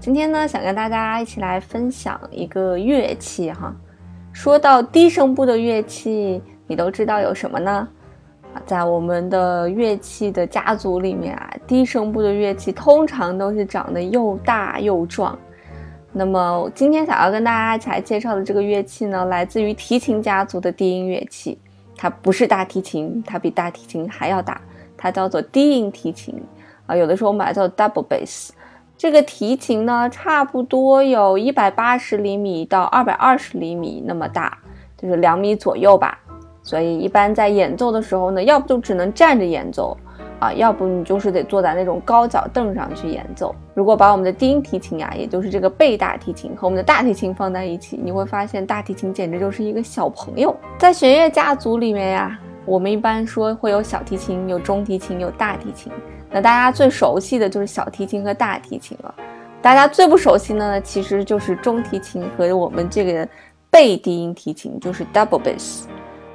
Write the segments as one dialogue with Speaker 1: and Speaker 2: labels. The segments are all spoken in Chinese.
Speaker 1: 今天呢，想跟大家一起来分享一个乐器哈。说到低声部的乐器，你都知道有什么呢？啊，在我们的乐器的家族里面啊，低声部的乐器通常都是长得又大又壮。那么今天想要跟大家一起来介绍的这个乐器呢，来自于提琴家族的低音乐器。它不是大提琴，它比大提琴还要大，它叫做低音提琴啊。有的时候我们把它叫 double bass。这个提琴呢，差不多有一百八十厘米到二百二十厘米那么大，就是两米左右吧。所以一般在演奏的时候呢，要不就只能站着演奏，啊，要不你就是得坐在那种高脚凳上去演奏。如果把我们的低音提琴呀，也就是这个贝大提琴和我们的大提琴放在一起，你会发现大提琴简直就是一个小朋友。在弦乐家族里面呀，我们一般说会有小提琴、有中提琴、有大提琴。那大家最熟悉的就是小提琴和大提琴了，大家最不熟悉的呢，其实就是中提琴和我们这个贝低音提琴，就是 double bass。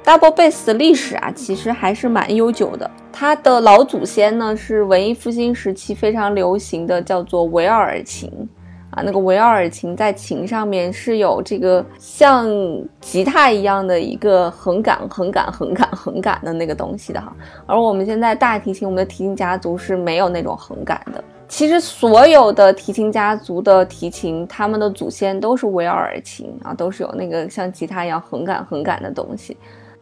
Speaker 1: double bass 的历史啊，其实还是蛮悠久的。它的老祖先呢，是文艺复兴时期非常流行的，叫做维奥尔琴。啊，那个维奥尔琴在琴上面是有这个像吉他一样的一个横杆、横杆、横杆、横杆的那个东西的哈，而我们现在大提琴，我们的提琴家族是没有那种横杆的。其实所有的提琴家族的提琴，他们的祖先都是维奥尔琴啊，都是有那个像吉他一样横杆、横杆的东西。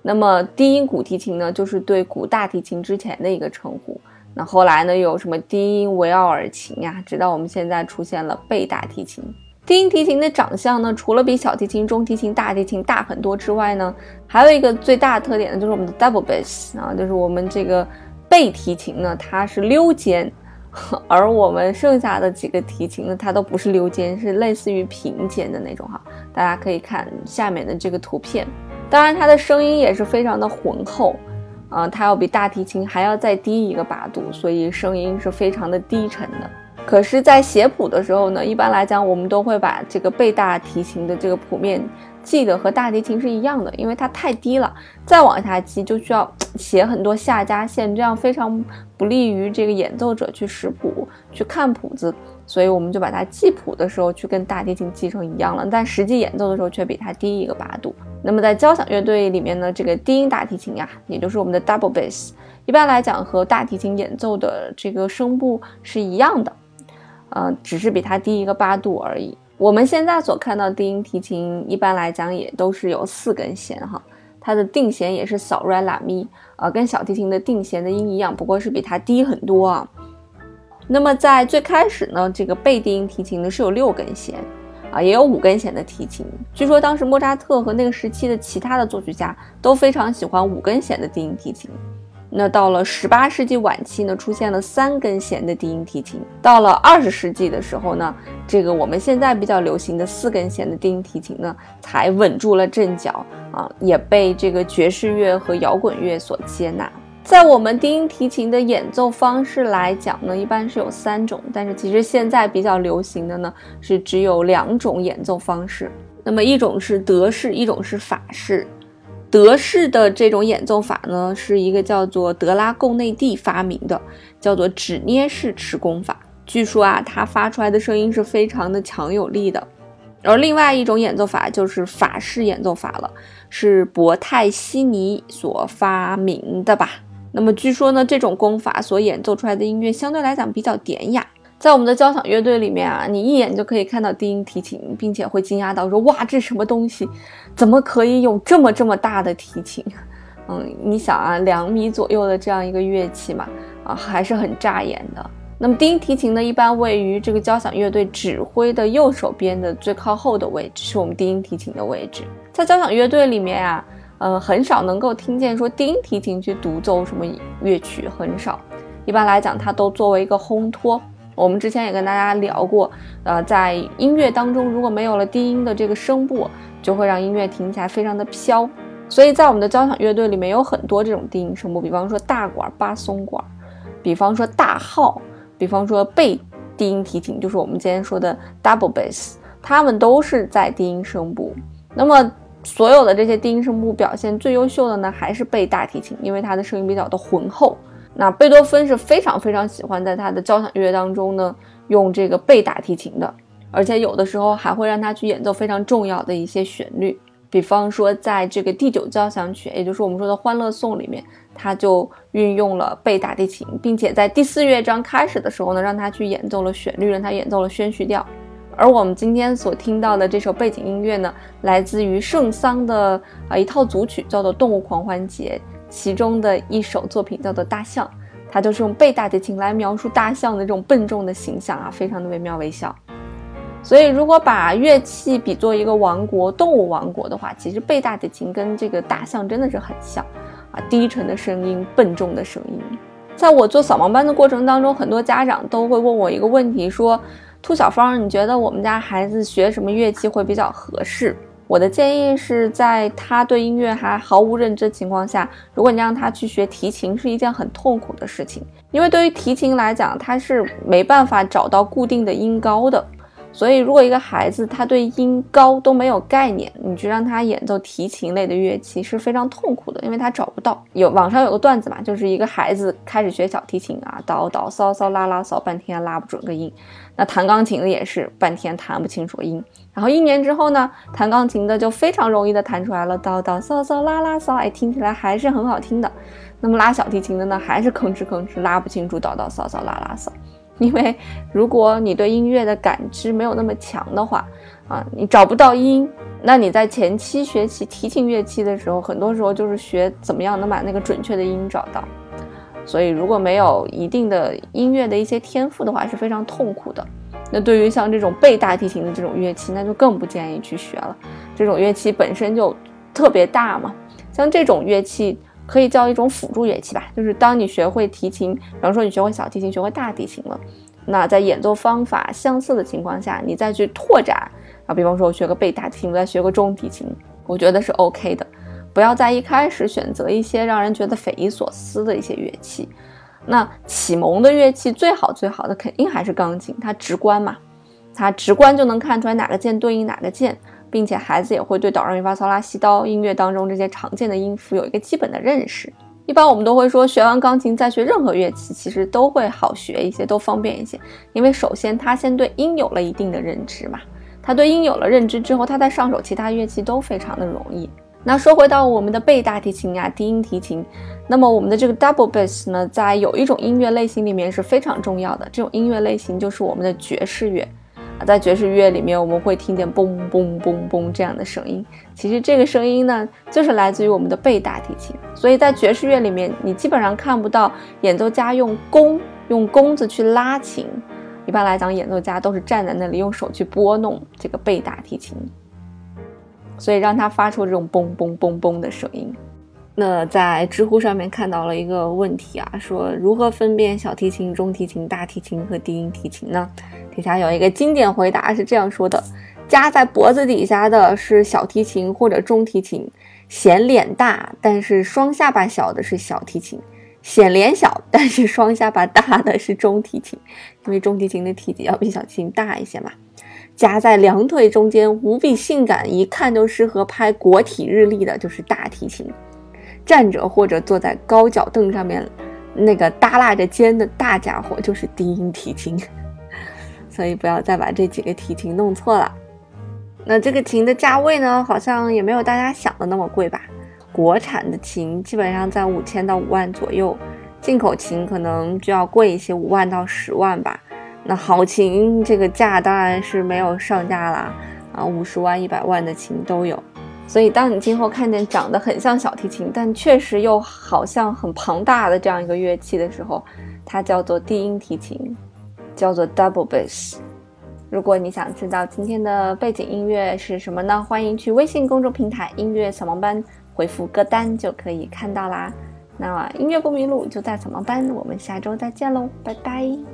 Speaker 1: 那么低音古提琴呢，就是对古大提琴之前的一个称呼。那后来呢？有什么低音维奥尔琴呀？直到我们现在出现了贝大提琴。低音提琴的长相呢，除了比小提琴、中提琴、大提琴大很多之外呢，还有一个最大的特点呢，就是我们的 double bass 啊，就是我们这个贝提琴呢，它是溜肩，而我们剩下的几个提琴呢，它都不是溜肩，是类似于平肩的那种哈。大家可以看下面的这个图片，当然它的声音也是非常的浑厚。啊，它要比大提琴还要再低一个八度，所以声音是非常的低沉的。可是，在写谱的时候呢，一般来讲，我们都会把这个贝大提琴的这个谱面记得和大提琴是一样的，因为它太低了，再往下记就需要写很多下加线，这样非常不利于这个演奏者去识谱、去看谱子。所以我们就把它记谱的时候去跟大提琴记成一样了，但实际演奏的时候却比它低一个八度。那么在交响乐队里面呢，这个低音大提琴呀，也就是我们的 double bass，一般来讲和大提琴演奏的这个声部是一样的，呃，只是比它低一个八度而已。我们现在所看到低音提琴，一般来讲也都是有四根弦哈，它的定弦也是扫、瑞、拉、咪，呃，跟小提琴的定弦的音一样，不过是比它低很多啊。那么在最开始呢，这个贝低音提琴呢是有六根弦，啊，也有五根弦的提琴。据说当时莫扎特和那个时期的其他的作曲家都非常喜欢五根弦的低音提琴。那到了十八世纪晚期呢，出现了三根弦的低音提琴。到了二十世纪的时候呢，这个我们现在比较流行的四根弦的低音提琴呢，才稳住了阵脚啊，也被这个爵士乐和摇滚乐所接纳。在我们低音提琴的演奏方式来讲呢，一般是有三种，但是其实现在比较流行的呢是只有两种演奏方式。那么一种是德式，一种是法式。德式的这种演奏法呢，是一个叫做德拉贡内蒂发明的，叫做指捏式持弓法。据说啊，它发出来的声音是非常的强有力的。而另外一种演奏法就是法式演奏法了，是博泰西尼所发明的吧。那么据说呢，这种功法所演奏出来的音乐相对来讲比较典雅。在我们的交响乐队里面啊，你一眼就可以看到低音提琴，并且会惊讶到说：“哇，这什么东西？怎么可以有这么这么大的提琴？”嗯，你想啊，两米左右的这样一个乐器嘛，啊，还是很扎眼的。那么低音提琴呢，一般位于这个交响乐队指挥的右手边的最靠后的位置，是我们低音提琴的位置。在交响乐队里面啊。呃，很少能够听见说低音提琴去独奏什么乐曲，很少。一般来讲，它都作为一个烘托我们之前也跟大家聊过，呃，在音乐当中，如果没有了低音的这个声部，就会让音乐听起来非常的飘。所以在我们的交响乐队里面有很多这种低音声部，比方说大管、巴松管，比方说大号，比方说贝低音提琴，就是我们今天说的 double bass，它们都是在低音声部。那么所有的这些低音声部表现最优秀的呢，还是贝大提琴，因为它的声音比较的浑厚。那贝多芬是非常非常喜欢在他的交响乐当中呢用这个贝大提琴的，而且有的时候还会让他去演奏非常重要的一些旋律。比方说，在这个第九交响曲，也就是我们说的《欢乐颂》里面，他就运用了贝大提琴，并且在第四乐章开始的时候呢，让他去演奏了旋律，让他演奏了宣叙调。而我们今天所听到的这首背景音乐呢，来自于圣桑的啊一套组曲，叫做《动物狂欢节》，其中的一首作品叫做《大象》，它就是用贝大提琴来描述大象的这种笨重的形象啊，非常的惟妙惟肖。所以，如果把乐器比作一个王国，动物王国的话，其实贝大提琴跟这个大象真的是很像，啊，低沉的声音，笨重的声音。在我做扫盲班的过程当中，很多家长都会问我一个问题，说：“兔小芳，你觉得我们家孩子学什么乐器会比较合适？”我的建议是在他对音乐还毫无认知情况下，如果你让他去学提琴，是一件很痛苦的事情，因为对于提琴来讲，他是没办法找到固定的音高的。所以，如果一个孩子他对音高都没有概念，你去让他演奏提琴类的乐器是非常痛苦的，因为他找不到。有网上有个段子嘛，就是一个孩子开始学小提琴啊，叨叨骚骚拉拉骚，半天拉不准个音。那弹钢琴的也是半天弹不清楚音。然后一年之后呢，弹钢琴的就非常容易的弹出来了，叨叨骚骚拉拉骚，哎，听起来还是很好听的。那么拉小提琴的呢，还是吭哧吭哧拉不清楚，叨叨骚骚拉拉骚。因为如果你对音乐的感知没有那么强的话，啊，你找不到音，那你在前期学习提琴乐器的时候，很多时候就是学怎么样能把那个准确的音找到。所以如果没有一定的音乐的一些天赋的话，是非常痛苦的。那对于像这种背大提琴的这种乐器，那就更不建议去学了。这种乐器本身就特别大嘛，像这种乐器。可以叫一种辅助乐器吧，就是当你学会提琴，比方说你学会小提琴、学会大提琴了，那在演奏方法相似的情况下，你再去拓展啊，比方说我学个贝大提琴，我再学个中提琴，我觉得是 OK 的。不要在一开始选择一些让人觉得匪夷所思的一些乐器。那启蒙的乐器最好最好的肯定还是钢琴，它直观嘛，它直观就能看出来哪个键对应哪个键。并且孩子也会对哆来咪发嗦拉西哆音乐当中这些常见的音符有一个基本的认识。一般我们都会说，学完钢琴再学任何乐器，其实都会好学一些，都方便一些。因为首先他先对音有了一定的认知嘛，他对音有了认知之后，他再上手其他乐器都非常的容易。那说回到我们的贝大提琴呀、低音提琴，那么我们的这个 double bass 呢，在有一种音乐类型里面是非常重要的，这种音乐类型就是我们的爵士乐。在爵士乐里面，我们会听见嘣嘣嘣嘣这样的声音。其实这个声音呢，就是来自于我们的贝大提琴。所以在爵士乐里面，你基本上看不到演奏家用弓用弓子去拉琴。一般来讲，演奏家都是站在那里用手去拨弄这个贝大提琴，所以让它发出这种嘣嘣嘣嘣的声音。那在知乎上面看到了一个问题啊，说如何分辨小提琴、中提琴、大提琴和低音提琴呢？底下有一个经典回答是这样说的：夹在脖子底下的是小提琴或者中提琴，显脸大但是双下巴小的是小提琴，显脸小但是双下巴大的是中提琴，因为中提琴的体积要比小提琴大一些嘛。夹在两腿中间无比性感，一看就适合拍国体日历的就是大提琴。站着或者坐在高脚凳上面，那个耷拉着肩的大家伙就是低音提琴，所以不要再把这几个提琴弄错了。那这个琴的价位呢，好像也没有大家想的那么贵吧？国产的琴基本上在五千到五万左右，进口琴可能就要贵一些，五万到十万吧。那好琴这个价当然是没有上架啦，啊，五十万、一百万的琴都有。所以，当你今后看见长得很像小提琴，但确实又好像很庞大的这样一个乐器的时候，它叫做低音提琴，叫做 double bass。如果你想知道今天的背景音乐是什么呢？欢迎去微信公众平台“音乐扫盲班”回复歌单就可以看到啦。那么，音乐不迷路就在扫盲班，我们下周再见喽，拜拜。